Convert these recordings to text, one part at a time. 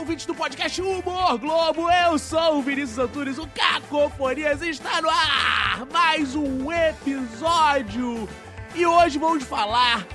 ouvintes do podcast Humor Globo. Eu sou o Vinícius Antunes, o Cacofonias está no ar. Mais um episódio. E hoje vamos falar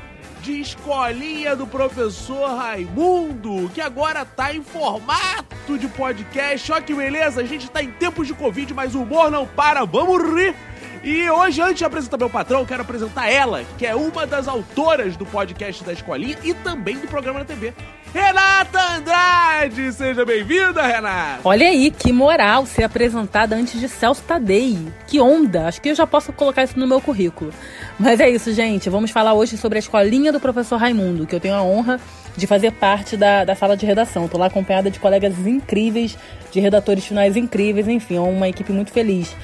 de escolinha do professor Raimundo, que agora tá em formato de podcast. Olha que beleza, a gente tá em tempos de Covid, mas o humor não para. Vamos rir! E hoje, antes de apresentar meu patrão, quero apresentar ela, que é uma das autoras do podcast da Escolinha e também do programa na TV. Renata Andrade! Seja bem-vinda, Renata! Olha aí, que moral ser apresentada antes de Celso Tadei. Que onda! Acho que eu já posso colocar isso no meu currículo. Mas é isso, gente. Vamos falar hoje sobre a escolinha do professor Raimundo, que eu tenho a honra de fazer parte da, da sala de redação. Estou lá acompanhada de colegas incríveis, de redatores finais incríveis, enfim, é uma equipe muito feliz.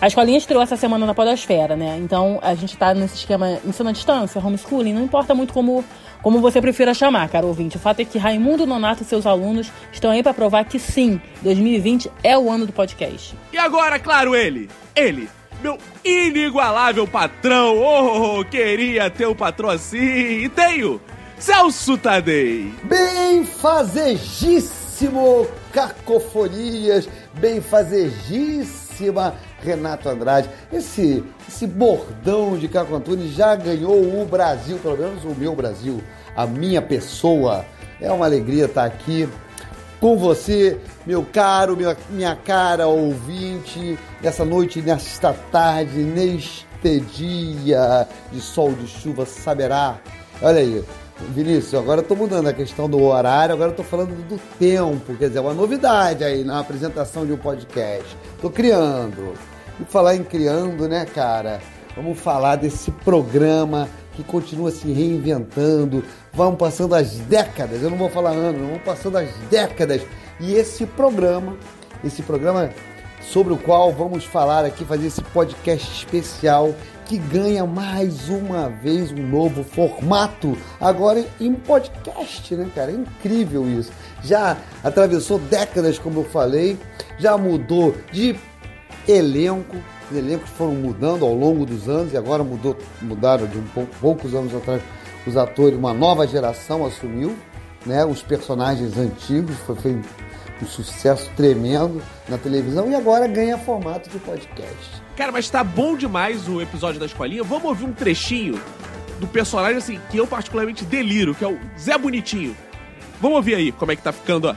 A escolinha estreou essa semana na Podosfera, né? Então a gente está nesse esquema ensino à distância, homeschooling, não importa muito como, como você prefira chamar, cara ouvinte. O fato é que Raimundo Nonato e seus alunos estão aí para provar que sim, 2020 é o ano do podcast. E agora, claro, ele, ele, meu inigualável patrão. Oh, queria ter um patrão assim. E tenho Celso Tadei. Bem fazegíssimo, cacofonias, bem fazegíssima Renato Andrade. Esse, esse bordão de Caco Antunes já ganhou o Brasil, pelo menos o meu Brasil, a minha pessoa. É uma alegria estar aqui com você, meu caro, minha, minha cara ouvinte, nessa noite, nesta tarde, neste dia de sol, de chuva, saberá. Olha aí, Vinícius, agora tô mudando a questão do horário, agora tô falando do tempo, quer dizer, é uma novidade aí na apresentação de um podcast. Tô criando. E falar em criando, né, cara? Vamos falar desse programa que continua se reinventando. Vão passando as décadas, eu não vou falar anos, vão passando as décadas. E esse programa, esse programa sobre o qual vamos falar aqui, fazer esse podcast especial que ganha mais uma vez um novo formato, agora em podcast, né, cara? É incrível isso. Já atravessou décadas, como eu falei, já mudou de elenco, os elencos foram mudando ao longo dos anos e agora mudou, mudaram de um pouco, poucos anos atrás os atores, uma nova geração assumiu, né? Os personagens antigos foi, foi um sucesso tremendo na televisão e agora ganha formato de podcast. Cara, mas tá bom demais o episódio da escolinha. Vamos ouvir um trechinho do personagem assim que eu particularmente deliro, que é o Zé Bonitinho. Vamos ouvir aí como é que tá ficando, ó.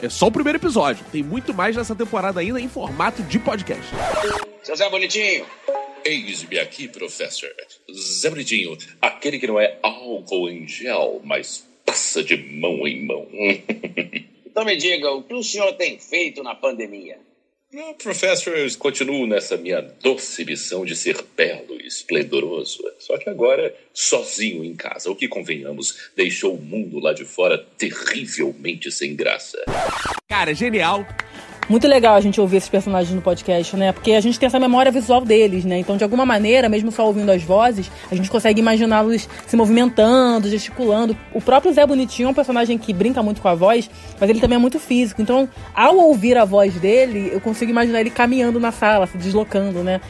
É só o primeiro episódio. Tem muito mais nessa temporada ainda em formato de podcast. Seu Zé Bonitinho. Eis-me aqui, professor. Zé Bonitinho, aquele que não é álcool em gel, mas passa de mão em mão. então me diga, o que o senhor tem feito na pandemia? Professor, eu continuo nessa minha doce missão de ser belo e esplendoroso. Só que agora, sozinho em casa, o que convenhamos, deixou o mundo lá de fora terrivelmente sem graça. Cara, genial. Muito legal a gente ouvir esses personagens no podcast, né? Porque a gente tem essa memória visual deles, né? Então, de alguma maneira, mesmo só ouvindo as vozes, a gente consegue imaginá-los se movimentando, gesticulando. O próprio Zé Bonitinho é um personagem que brinca muito com a voz, mas ele também é muito físico. Então, ao ouvir a voz dele, eu consigo imaginar ele caminhando na sala, se deslocando, né?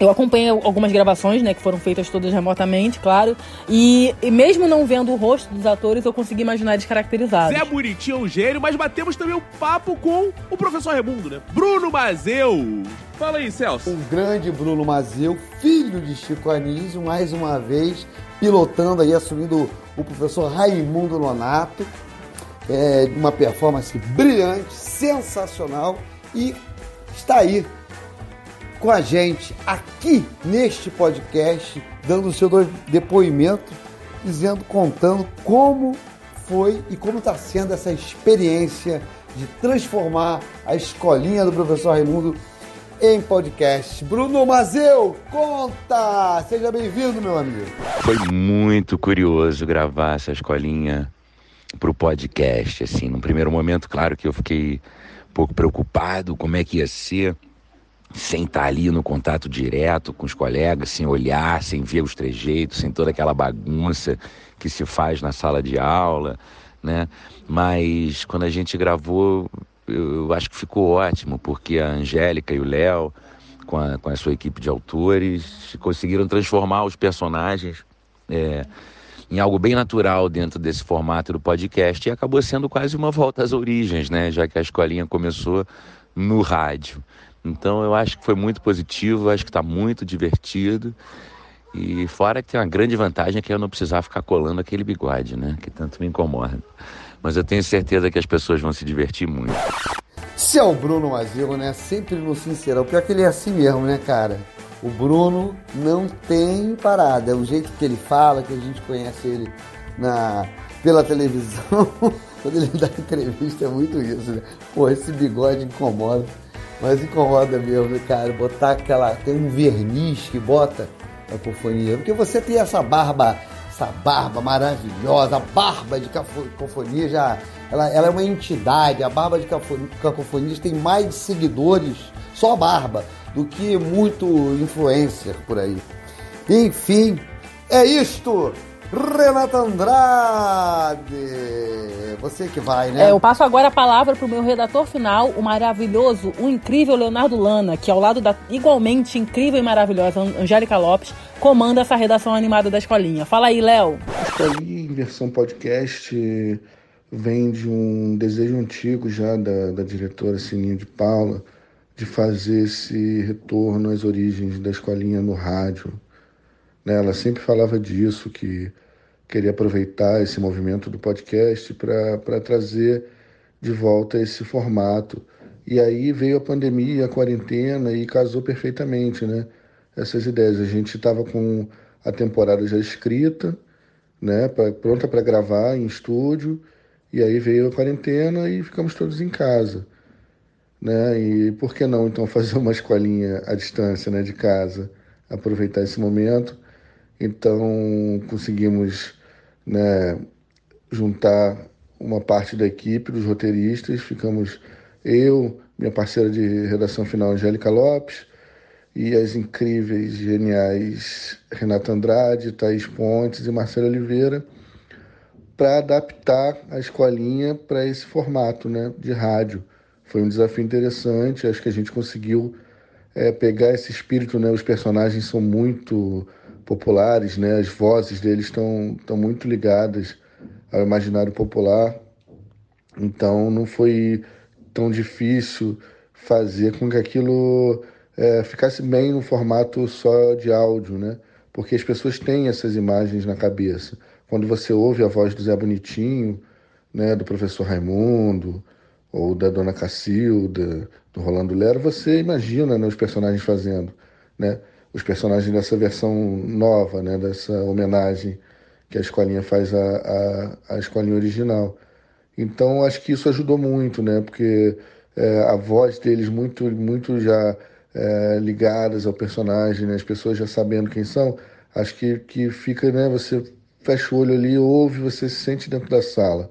Eu acompanhei algumas gravações, né, que foram feitas todas remotamente, claro. E, e, mesmo não vendo o rosto dos atores, eu consegui imaginar eles caracterizados. Zé Bonitinho é um gênio, mas batemos também um papo com o professor Raimundo, né? Bruno Mazeu. Fala aí, Celso. Um grande Bruno Mazeu, filho de Chico Anísio, mais uma vez pilotando aí, assumindo o professor Raimundo Nonato. É, uma performance brilhante, sensacional e está aí com a gente aqui neste podcast, dando o seu depoimento, dizendo, contando como foi e como está sendo essa experiência de transformar a escolinha do professor Raimundo em podcast. Bruno Mazeu, conta! Seja bem-vindo, meu amigo. Foi muito curioso gravar essa escolinha para o podcast. Assim, no primeiro momento, claro que eu fiquei um pouco preocupado como é que ia ser sem estar ali no contato direto com os colegas, sem olhar, sem ver os trejeitos, sem toda aquela bagunça que se faz na sala de aula, né? Mas quando a gente gravou, eu acho que ficou ótimo, porque a Angélica e o Léo, com a, com a sua equipe de autores, conseguiram transformar os personagens é, em algo bem natural dentro desse formato do podcast e acabou sendo quase uma volta às origens, né? Já que a escolinha começou no rádio. Então eu acho que foi muito positivo, acho que está muito divertido. E fora que tem uma grande vantagem que é eu não precisar ficar colando aquele bigode, né? Que tanto me incomoda. Mas eu tenho certeza que as pessoas vão se divertir muito. Se é o Bruno Mazilo, né? Sempre no sincerão. Pior que ele é assim mesmo, né, cara? O Bruno não tem parada. É o jeito que ele fala, que a gente conhece ele na, pela televisão. Quando ele dá entrevista é muito isso, né? Pô, esse bigode incomoda. Mas incomoda mesmo, cara. Botar aquela. Tem um verniz que bota a cacofonia. Porque você tem essa barba, essa barba maravilhosa, a barba de cacofonia já. Ela, ela é uma entidade. A barba de cacofonia tem mais seguidores, só barba do que muito influencer por aí. Enfim, é isto! Renata Andrade! Você que vai, né? É, eu passo agora a palavra para o meu redator final, o maravilhoso, o incrível Leonardo Lana, que ao lado da igualmente incrível e maravilhosa Angélica Lopes, comanda essa redação animada da Escolinha. Fala aí, Léo! Escolinha em versão podcast vem de um desejo antigo já da, da diretora Sininho de Paula, de fazer esse retorno às origens da escolinha no rádio. Né? Ela sempre falava disso, que queria aproveitar esse movimento do podcast para trazer de volta esse formato. E aí veio a pandemia, a quarentena e casou perfeitamente, né? Essas ideias. A gente estava com a temporada já escrita, né? Pra, pronta para gravar em estúdio. E aí veio a quarentena e ficamos todos em casa né? E por que não então fazer uma escolinha à distância, né, de casa, aproveitar esse momento? Então conseguimos, né, juntar uma parte da equipe dos roteiristas, ficamos eu, minha parceira de redação final Angélica Lopes e as incríveis, geniais Renata Andrade, Thaís Pontes e Marcelo Oliveira para adaptar a escolinha para esse formato, né, de rádio foi um desafio interessante, acho que a gente conseguiu é, pegar esse espírito, né? Os personagens são muito populares, né? As vozes deles estão estão muito ligadas ao imaginário popular. Então não foi tão difícil fazer com que aquilo é, ficasse bem no formato só de áudio, né? Porque as pessoas têm essas imagens na cabeça. Quando você ouve a voz do Zé Bonitinho, né, do professor Raimundo, ou da Dona Cacilda, do Rolando Lero, você imagina né, os personagens fazendo, né? Os personagens dessa versão nova, né? Dessa homenagem que a escolinha faz à, à, à escolinha original. Então, acho que isso ajudou muito, né? Porque é, a voz deles muito, muito já é, ligadas ao personagem, né? as pessoas já sabendo quem são, acho que, que fica, né? Você fecha o olho ali, ouve, você se sente dentro da sala.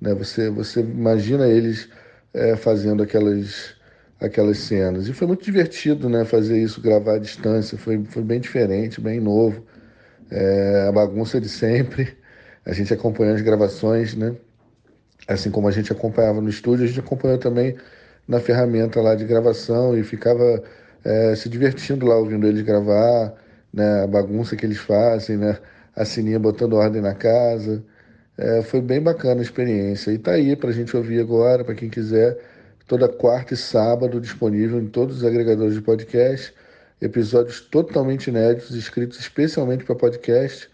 Né? Você, você imagina eles é, fazendo aquelas, aquelas cenas. E foi muito divertido né, fazer isso, gravar à distância. Foi, foi bem diferente, bem novo. É, a bagunça de sempre. A gente acompanhou as gravações, né? Assim como a gente acompanhava no estúdio, a gente acompanhou também na ferramenta lá de gravação e ficava é, se divertindo lá ouvindo eles gravar, né? A bagunça que eles fazem, né? A Sininha botando ordem na casa. É, foi bem bacana a experiência. E tá aí para a gente ouvir agora, para quem quiser, toda quarta e sábado disponível em todos os agregadores de podcast. Episódios totalmente inéditos, escritos especialmente para podcast.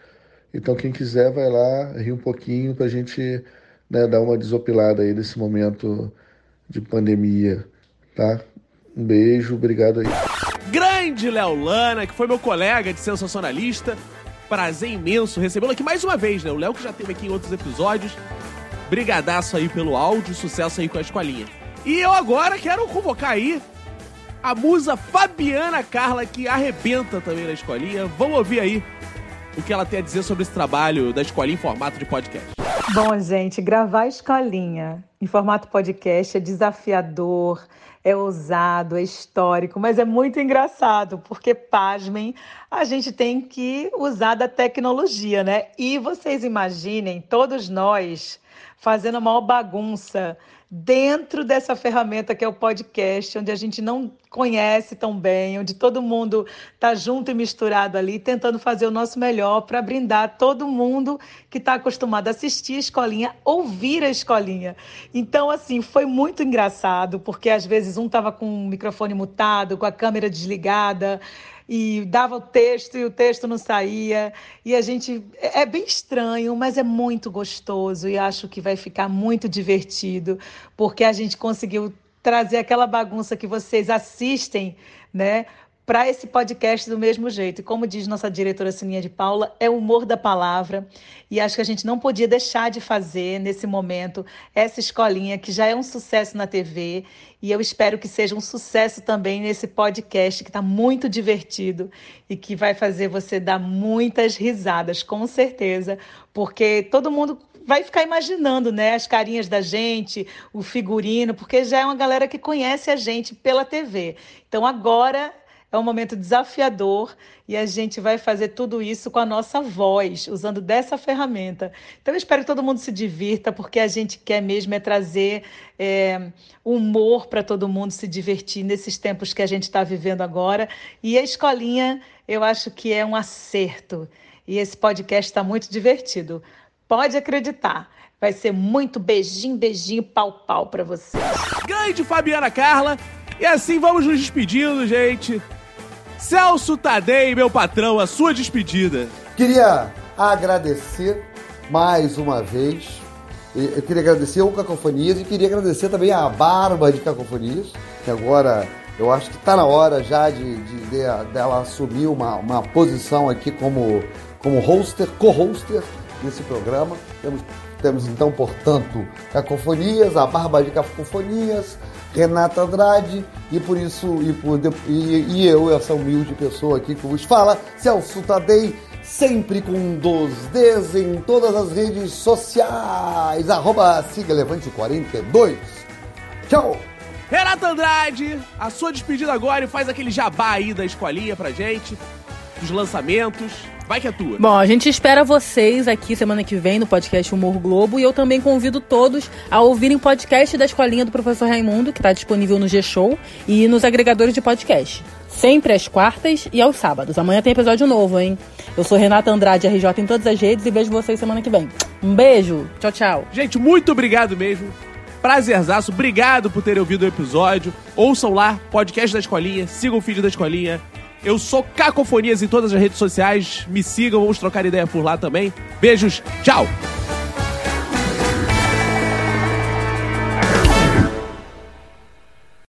Então, quem quiser, vai lá, rir um pouquinho para a gente né, dar uma desopilada aí nesse momento de pandemia, tá? Um beijo, obrigado aí. Grande Léo Lana, que foi meu colega de sensacionalista prazer imenso recebê-lo aqui mais uma vez, né? O Léo que já teve aqui em outros episódios. Brigadaço aí pelo áudio, sucesso aí com a escolinha. E eu agora quero convocar aí a musa Fabiana Carla, que arrebenta também na escolinha. Vamos ouvir aí o que ela tem a dizer sobre esse trabalho da escolinha em formato de podcast. Bom, gente, gravar a escolinha em formato podcast é desafiador, é ousado, é histórico, mas é muito engraçado, porque, pasmem, a gente tem que usar da tecnologia, né? E vocês imaginem, todos nós fazendo uma bagunça dentro dessa ferramenta que é o podcast, onde a gente não conhece tão bem, onde todo mundo está junto e misturado ali, tentando fazer o nosso melhor para brindar todo mundo que está acostumado a assistir a escolinha, ouvir a escolinha. Então, assim, foi muito engraçado, porque às vezes um estava com o microfone mutado, com a câmera desligada e dava o texto e o texto não saía. E a gente. É, é bem estranho, mas é muito gostoso e acho que vai ficar muito divertido, porque a gente conseguiu trazer aquela bagunça que vocês assistem, né? Para esse podcast do mesmo jeito. E como diz nossa diretora Sininha de Paula, é o humor da palavra. E acho que a gente não podia deixar de fazer nesse momento essa escolinha que já é um sucesso na TV. E eu espero que seja um sucesso também nesse podcast que está muito divertido e que vai fazer você dar muitas risadas, com certeza, porque todo mundo vai ficar imaginando, né, as carinhas da gente, o figurino, porque já é uma galera que conhece a gente pela TV. Então agora é um momento desafiador e a gente vai fazer tudo isso com a nossa voz, usando dessa ferramenta. Então, eu espero que todo mundo se divirta, porque a gente quer mesmo é trazer é, humor para todo mundo se divertir nesses tempos que a gente está vivendo agora. E a escolinha, eu acho que é um acerto. E esse podcast está muito divertido. Pode acreditar. Vai ser muito beijinho, beijinho, pau, pau para você. Grande Fabiana Carla. E assim vamos nos despedindo, gente. Celso Tadei, meu patrão, a sua despedida. Queria agradecer mais uma vez. Eu queria agradecer o Cacofonias e queria agradecer também a Barba de Cacofonias, que agora eu acho que está na hora já de, de, de, dela assumir uma, uma posição aqui como, como hoster, co-hoster desse programa. Temos, temos então, portanto, Cacofonias, a Barba de Cacofonias, Renata Andrade e por isso e, por, e, e eu, essa humilde pessoa aqui que vos fala, Celso Tadei, sempre com dois Ds em todas as redes sociais, arroba Sigalevante42. Tchau! Renata Andrade, a sua despedida agora e faz aquele jabá aí da escolinha pra gente, dos lançamentos. Vai que é tua. Bom, a gente espera vocês aqui semana que vem no podcast Humor Globo e eu também convido todos a ouvirem o podcast da Escolinha do Professor Raimundo, que está disponível no G-Show e nos agregadores de podcast. Sempre às quartas e aos sábados. Amanhã tem episódio novo, hein? Eu sou Renata Andrade, RJ em todas as redes e vejo vocês semana que vem. Um beijo, tchau, tchau. Gente, muito obrigado mesmo. Prazerzaço, obrigado por terem ouvido o episódio. Ouçam lá, podcast da Escolinha, sigam o feed da Escolinha eu sou Cacofonias em todas as redes sociais. Me sigam, vamos trocar ideia por lá também. Beijos, tchau!